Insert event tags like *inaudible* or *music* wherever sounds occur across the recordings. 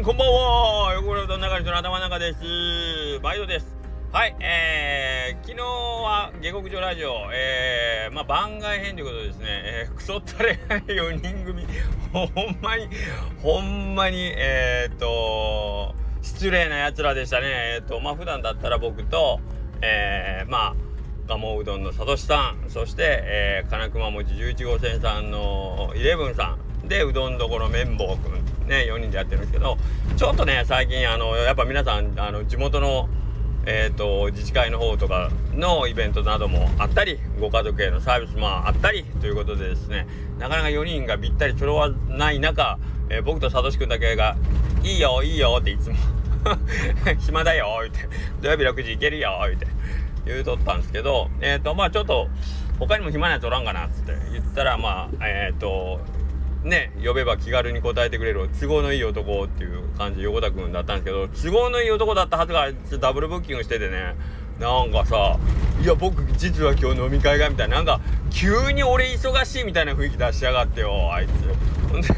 んこんばんは。横倉うどん流れの頭の中です。毎度です。はいえー、昨日は下克上ラジオえー、まあ番外編ということでですね、えー、クソったれない4人組。ほんまにほんまにえー、っと失礼なやつらでしたね。えー、っとまあ普段だったら僕とえー、まあ鴨うどんのさとしさんそして、えー、金熊餅11号線さんのイレブンさん。でうどんどころ綿棒くん。ね4人でやってるんですけどちょっとね最近あのやっぱ皆さんあの地元のえーと、自治会の方とかのイベントなどもあったりご家族へのサービスもあったりということでですねなかなか4人がぴったり揃わない中、えー、僕とさとしくんだけが「いいよいいよ」っていつも「*laughs* 暇だよ」って「土曜日6時行けるよ」言って言うとったんですけどえっ、ー、とまあちょっと他にも暇なやつおらんかなっつって言ったらまあえっ、ー、とね呼べば気軽に答えてくれる都合のいい男っていう感じ横田君だったんですけど都合のいい男だったはずがダブルブッキングしててねなんかさ「いや僕実は今日飲み会が」みたいななんか急に俺忙しいみたいな雰囲気出しやがってよあいつ。ほんで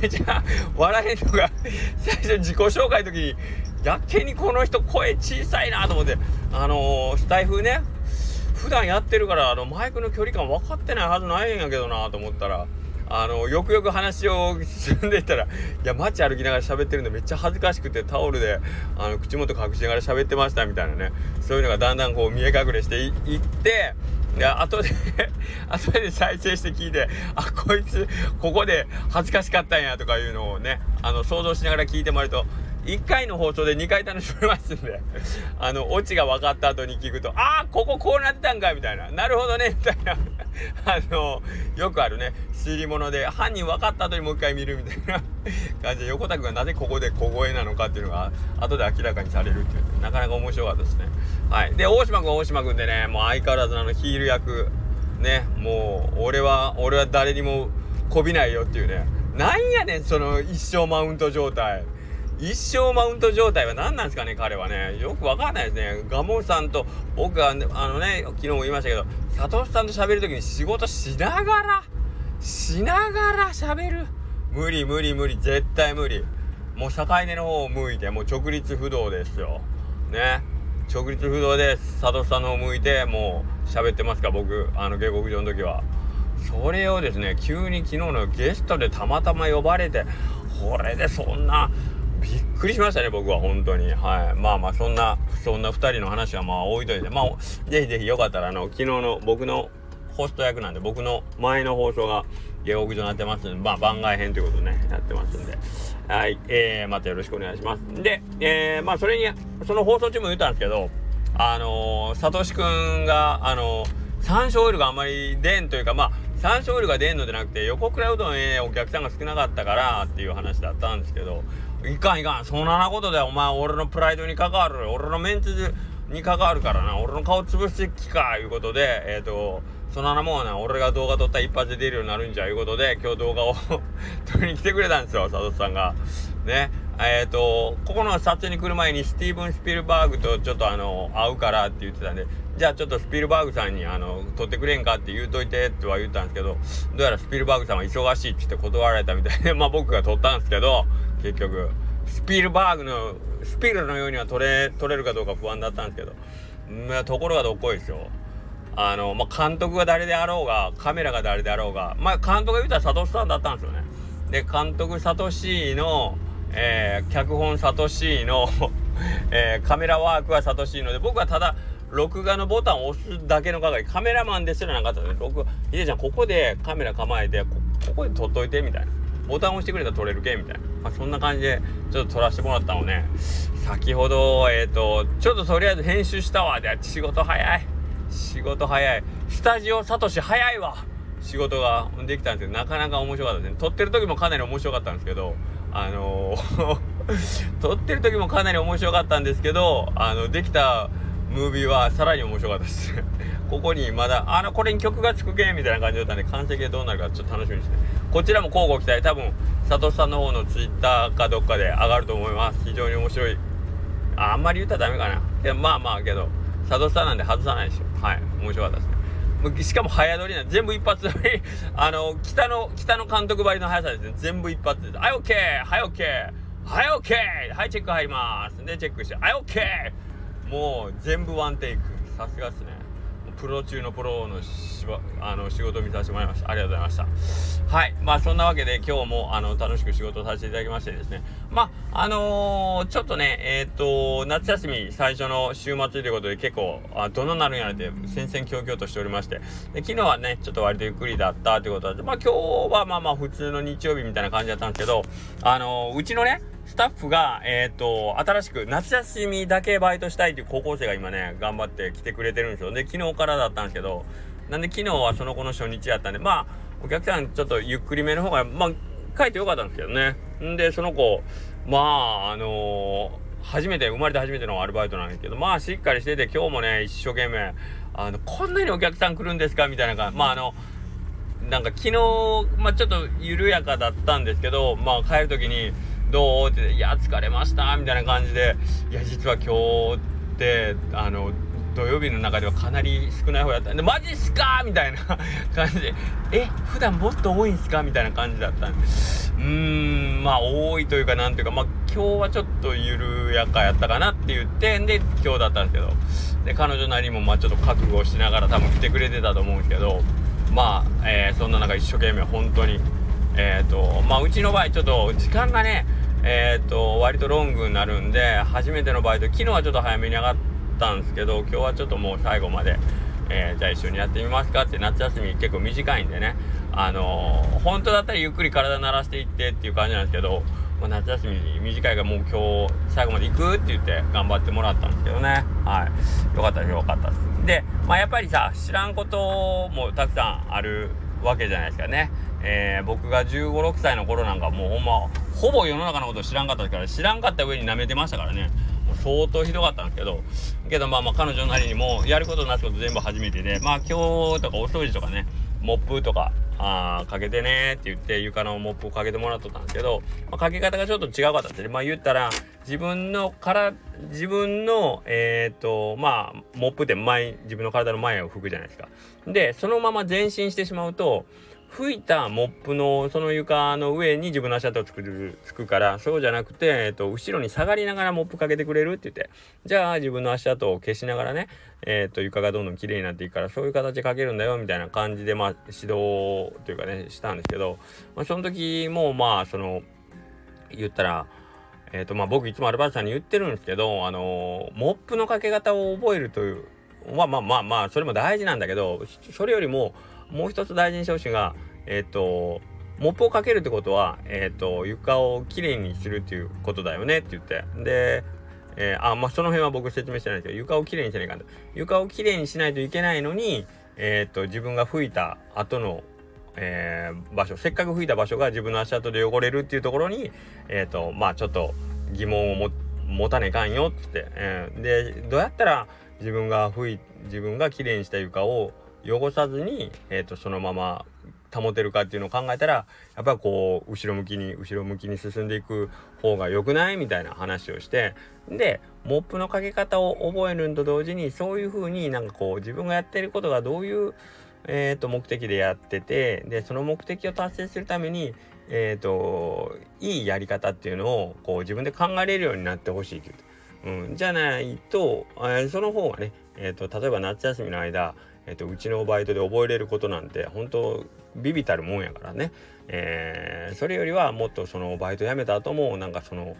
めちゃ笑えんのが最初自己紹介の時にやけにこの人声小さいなと思ってあのー、スタイフね普段やってるからあのマイクの距離感分かってないはずないんやけどなと思ったらあのよくよく話を進んでいったらいや街歩きながら喋ってるのめっちゃ恥ずかしくてタオルであの口元隠しながら喋ってましたみたいなね。そういうのがだんだんこう見え隠れしていってで後で *laughs* 後で再生して聞いてあこいつここで恥ずかしかったんやとかいうのをねあの想像しながら聞いてもらうと1回の放送で2回楽しめますんで、あの、オチが分かった後に聞くと、ああ、こここうなってたんかみたいな、なるほどね、みたいな、*laughs* あの、よくあるね、推理物で、犯人分かった後にもう一回見るみたいな感じで、横田君がなぜここで小声なのかっていうのが、後で明らかにされるっていう、なかなか面白かったですね。はい。で、大島君大島君でね、もう相変わらずあのヒール役、ね、もう、俺は、俺は誰にもこびないよっていうね、なんやねん、その一生マウント状態。一生マウント状態は何なんですかね彼はね。よくわかんないですね。ガモさんと僕はあのね昨日も言いましたけどサトシさんと喋る時に仕事しながらしながら喋る。無理無理無理。絶対無理。もう境根の方を向いてもう直立不動ですよ。ね。直立不動でサトシさんの方向いてもう喋ってますか僕。あの下克上の時は。それをですね急に昨日のゲストでたまたま呼ばれてこれでそんなくりしましたね、僕は本当に。はい。まあまあ、そんな、そんな2人の話はまあ置いといて、まあ、ぜひぜひよかったら、あの、昨日の僕のホスト役なんで、僕の前の放送が下克上になってますんで、まあ、番外編ということね、やってますんで、はい。えー、またよろしくお願いします。で、えー、まあ、それに、その放送中も言ったんですけど、あのー、さとしくんが、あのー、山椒オイルがあんまり出んというか、まあ、山椒オイルが出んのじゃなくて、横倉うどんへお客さんが少なかったからっていう話だったんですけど、いかんいかん。そんなことでお前俺のプライドに関わる俺のメンツに関わるからな。俺の顔潰してきかいうことで。えっ、ー、とそのなもんはな俺が動画撮ったら一発で出るようになるんじゃいうことで今日動画を撮りに来てくれたんですよ佐藤さんが。ねえっ、ー、とここの撮影に来る前にスティーブン・スピルバーグとちょっとあの会うからって言ってたんでじゃあちょっとスピルバーグさんにあの撮ってくれんかって言うといてっては言ったんですけどどうやらスピルバーグさんは忙しいって言って断られたみたいで *laughs* まあ僕が撮ったんですけど結局スピルバーグのスピルのようには撮れ撮れるかどうか不安だったんですけど、まあ、ところがどっこいですよ。あの、まあ、監督が誰であろうがカメラが誰であろうがまあ監督が言ったらサトシさんだったんですよね。で監督サトシの、えー、脚本サトシの *laughs* えー、カメラワークはサトシので僕はただ録画のボタンを押すだけの係カメラマンですらなかったので録ヒデちゃんここでカメラ構えてここで撮っといてみたいな。ボタン押してくれたら撮れるけみたいな、まあ、そんな感じでちょっと撮らせてもらったのね。先ほどえっ、ー、とちょっととりあえず編集したわ。で仕事早い。仕事早い。スタジオサトシ早いわ。仕事ができたんですけどなかなか面白かったですね。撮ってる時もかなり面白かったんですけどあのー *laughs* 撮ってる時もかなり面白かったんですけどあのできたムービーはさらに面白かったです *laughs* ここにまだあのこれに曲がつくけみたいな感じだったんで完成形どうなるかちょっと楽しみにしてこちらも交互期待。多分佐藤さんの方のツイッターかどっかで上がると思います。非常に面白い。あんまり言ったらダメかな。けどまあまあけど佐藤さんなんで外さないですよ。はい。面白かったですね。しかも早撮りなんで全部一発撮り。*laughs* あの北の北の監督ばりの速さですね。全部一発です。はいオッケーはいオッケーはい OK! はいチェック入ります。でチェックしてはい OK! もう全部ワンテイク。さすがっすね。プロ中のプロのしばあの仕事を見させてもらいました。ありがとうございました。はい。まあそんなわけで今日もあの楽しく仕事をさせていただきましてですね。まああのー、ちょっとねえっ、と夏休み最初の週末ということで結構あどうなるんやらって戦々恐々としておりまして。で昨日はねちょっと割とゆっくりだったということでまあ今日はまあまあ普通の日曜日みたいな感じだったんですけどあのー、うちのねスタッフが、えっ、と、新しく夏休みだけバイトしたいっていう高校生が今ね、頑張って来てくれてるんですよ。で、昨日からだったんですけど、なんで昨日はその子の初日やったんで、まあ、お客さんちょっとゆっくりめの方が、まあ、書いてよかったんですけどね。んで、その子、まあ、あのー、初めて、生まれて初めてのアルバイトなんですけど、まあ、しっかりしてて、今日もね、一生懸命、あの、こんなにお客さん来るんですか？みたいな感じ。まあ、あの、なんか昨日、まあ、ちょっと緩やかだったんですけど、まあ、帰る時に、どうって、いや、疲れました、みたいな感じで、いや、実は今日って、あの、土曜日の中ではかなり少ない方やった。んで、マジっすかみたいな *laughs* 感じで、え、普段もっと多いんすかみたいな感じだったんで、うーん、まあ、多いというか、なんていうか、まあ、今日はちょっと緩やかやったかなって言って、で、今日だったんですけど、で、彼女なりも、まあ、ちょっと覚悟しながら多分来てくれてたと思うんですけど、まあ、えー、そんな中一生懸命本当に、えっ、ー、と、まあ、うちの場合ちょっと時間がね、えっ、と、割とロングになるんで、初めてのバイト、昨日はちょっと早めに上がったんですけど、今日はちょっともう最後まで、えー、じゃあ一緒にやってみますかって夏休み結構短いんでね、あのー、本当だったらゆっくり体慣らしていってっていう感じなんですけど、まあ、夏休み短いからもう今日最後まで行くって言って頑張ってもらったんですけどね。はい。よかったです、よかったです。で、まあやっぱりさ、知らんこともたくさんあるわけじゃないですかね。えー、僕が15、6歳の頃なんかもうほんま、ほぼ世の中のこと知らんかったから、知らんかった上に舐めてましたからね。もう相当ひどかったんですけど、けどまあまあ彼女なりにもやることなすこと全部初めてで、まあ今日とかお掃除とかね、モップとか、あかけてねって言って床のモップをかけてもらっとったんですけど、まあ、かけ方がちょっと違うかったんで。まあ言ったら自分のから自分のえっ、とまあモップって前自分の体の前を拭くじゃないですか。でそのまま前進してしまうと拭いたモップのその床の上に自分の足跡を作るつくからそうじゃなくて、えっと、後ろに下がりながらモップかけてくれるって言って。じゃあ自分の足跡を消しながらね、えっと、床がどんどん綺麗になっていくからそういう形かけるんだよみたいな感じでまあ指導というかねしたんですけど、まあ、その時もまあその言ったらえっ、とまあ僕いつもアルバイトさんに言ってるんですけどあのモップのかけ方を覚えるというまあまあまあまあそれも大事なんだけどそれよりももう一つ大事にしてほしいがえっ、ー、とモップをかけるってことは、えっ、ー、と床をきれいにするっていうことだよねって言って。で、えー、あまあその辺は僕説明してないですけど床をきれいにしないかんと床をきれいにしないといけないのにえっ、と自分が吹いた後のえー、場所せっかく吹いた場所が自分の足跡で汚れるっていうところにえっ、とまあちょっと疑問を持たねえかんよっつって、えー、でどうやったら自分が吹い自分がきれいにした床を汚さずに、えーと、そのまま保てるかっていうのを考えたらやっぱりこう後ろ向きに後ろ向きに進んでいく方が良くない？みたいな話をしてでモップのかけ方を覚えるんと同時にそういう風になんかこう自分がやってることがどういう、えーと、目的でやっててでその目的を達成するためにえ、ー、といいやり方っていうのをこう自分で考えれるようになってほしいって言う、うん、じゃないと、えー、その方がね、えーと例えば夏休みの間えっと、うちのバイトで覚えれることなんて本当ビビたるもんやからね、えー、それよりはもっとそのバイト辞めた後もなんかその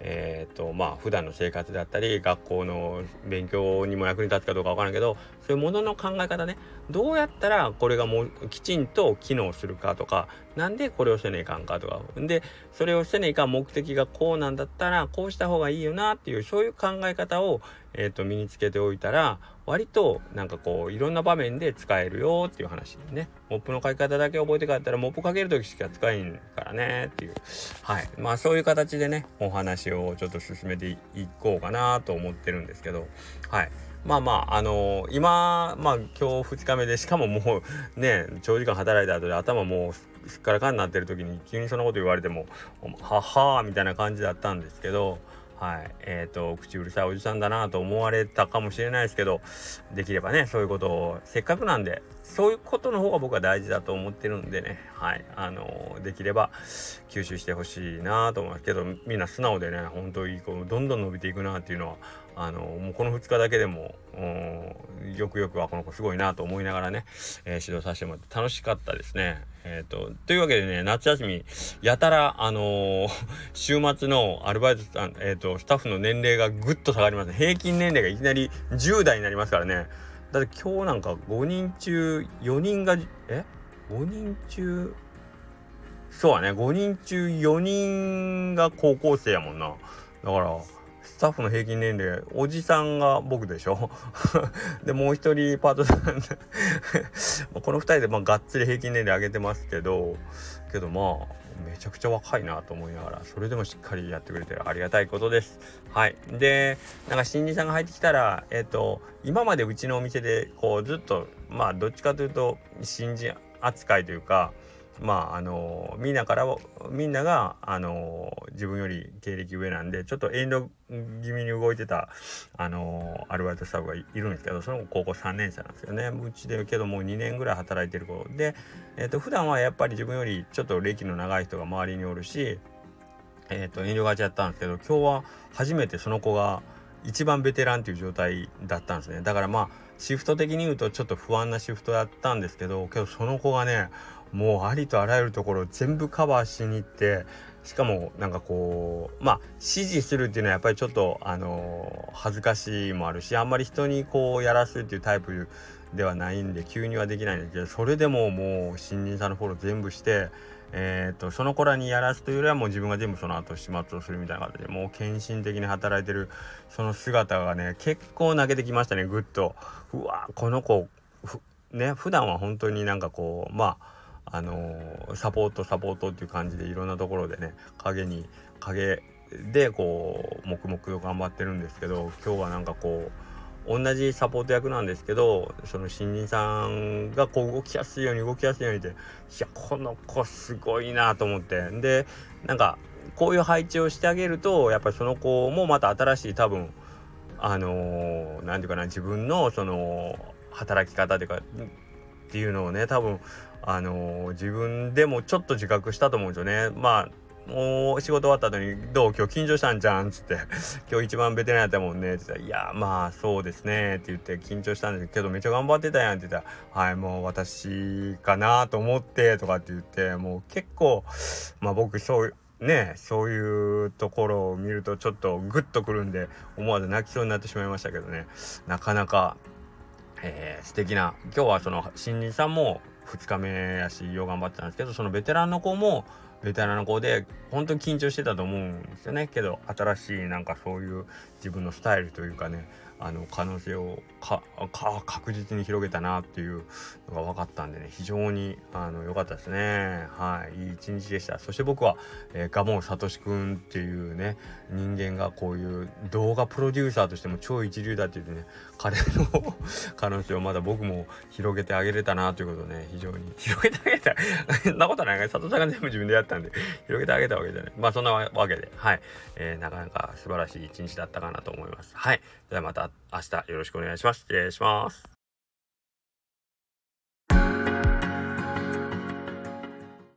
えーとまあ普段の生活だったり学校の勉強にも役に立つかどうか分からんけどそういうものの考え方ね。どうやったらこれがもうきちんと機能するかとかなんでこれをせねえかんかとか。でそれをせねえか目的がこうなんだったらこうした方がいいよなっていうそういう考え方を、えーと、身につけておいたら割となんかこういろんな場面で使えるよっていう話ね。モップの書き方だけ覚えて帰ったらモップかける時しか使えんからねっていう。はい。まあそういう形でねお話をちょっと進めていこうかなと思ってるんですけど。はい。まあまあ、あのー、今、まあ今日2日目で、しかももうね、長時間働いた後で頭もうすっからかんになってる時に急にそんなこと言われても、ははーみたいな感じだったんですけど、はい。えーと、口うるさいおじさんだなと思われたかもしれないですけどできればねそういうことをせっかくなんでそういうことの方が僕は大事だと思ってるんでねはい。あのできれば吸収してほしいなと思いますけどみんな素直でね本当いい子どんどん伸びていくなっていうのはあのもうこの2日だけでもよくよくはこの子すごいなと思いながらね、えー、指導させてもらって楽しかったですね。えっ、ー、とというわけでね夏休みやたらあのー、週末のアルバイトさん、えーと、スタッフの年齢がぐっと下がりますね。平均年齢がいきなり10代になりますからね。だって今日なんか5人中4人がえ？5人中そうはね。5人中4人が高校生やもんな。だからスタッフの平均年齢おじさんが僕でしょ？*laughs* でもう一人パートさん *laughs* この2人でまあがっつり平均年齢上げてますけどけどまあめちゃくちゃ若いなと思いながらそれでもしっかりやってくれてありがたいことです。はい。でなんか新人さんが入ってきたらえっ、ー、と今までうちのお店でこうずっとまあどっちかというと新人扱いというかまああのみんなからみんながあの自分より経歴上なんでちょっと遠慮気味に動いてたあのアルバイトスタッフがいるんですけどその高校3年生なんですよね。うちでけどもう2年ぐらい働いてる子で、えーと、普段はやっぱり自分よりちょっと歴の長い人が周りにおるし、えーと、遠慮がちやったんですけど今日は初めてその子が一番ベテランっていう状態だったんですね。だからまあシフト的に言うとちょっと不安なシフトだったんですけどけどその子がねもうありとあらゆるところ全部カバーしに行ってしかもなんかこうまあ指示するっていうのはやっぱりちょっとあの恥ずかしいもあるしあんまり人にこうやらすっていうタイプではないんで急にはできないんですけどそれでももう新人さんのフォロー全部してえーと、その子らにやらすというよりはもう自分が全部その後始末をするみたいな形でもう献身的に働いてるその姿がね結構泣けてきましたねぐっと。うわこの子ね普段は本当になんかこうまああのサポートサポートっていう感じでいろんなところでね影に影でこう黙々と頑張ってるんですけど今日はなんかこう同じサポート役なんですけどその新人さんがこう動きやすいように動きやすいようにっていやこの子すごいなと思って。でなんかこういう配置をしてあげるとやっぱりその子もまた新しい多分あの何、ー、て言うかな自分のその働き方というかっていうのをね多分あのー、自分でもちょっと自覚したと思うんですよね。まあもう仕事終わった後に「どう？今日緊張したんじゃん」っつって「*laughs* 今日一番ベテランやったもんね」って言ったら「いやまあそうですね」って言って緊張したんですけどめっちゃ頑張ってたやんって言ったら「はいもう私かなと思って」とかって言ってもう結構まあ僕そうねそういうところを見るとちょっとグッとくるんで思わず泣きそうになってしまいましたけどね。なかなか、えー、素敵な。今日はその新人さんも2日目やしよう頑張ってたんですけどそのベテランの子もベテランの子で本当に緊張してたと思うんですよね。けど新しいなんかそういう自分のスタイルというかねあの可能性をか確実に広げたなっていうのが分かったんでね非常にあの良かったですね。はい。いい一日でした。そして僕は、えー、ガモンサトシくんっていうね人間がこういう動画プロデューサーとしても超一流だって言ってね彼の *laughs* 可能性をまだ僕も広げてあげれたなということをね非常に *laughs* 広げてあげた。そんなことない。か佐藤さんが全部自分でやったんで広げてあげたわけじゃない。まあそんなわけではい、えー、なかなか素晴らしい一日だったかなと思います。はい。ではまた明日よろしくお願いします。失礼します。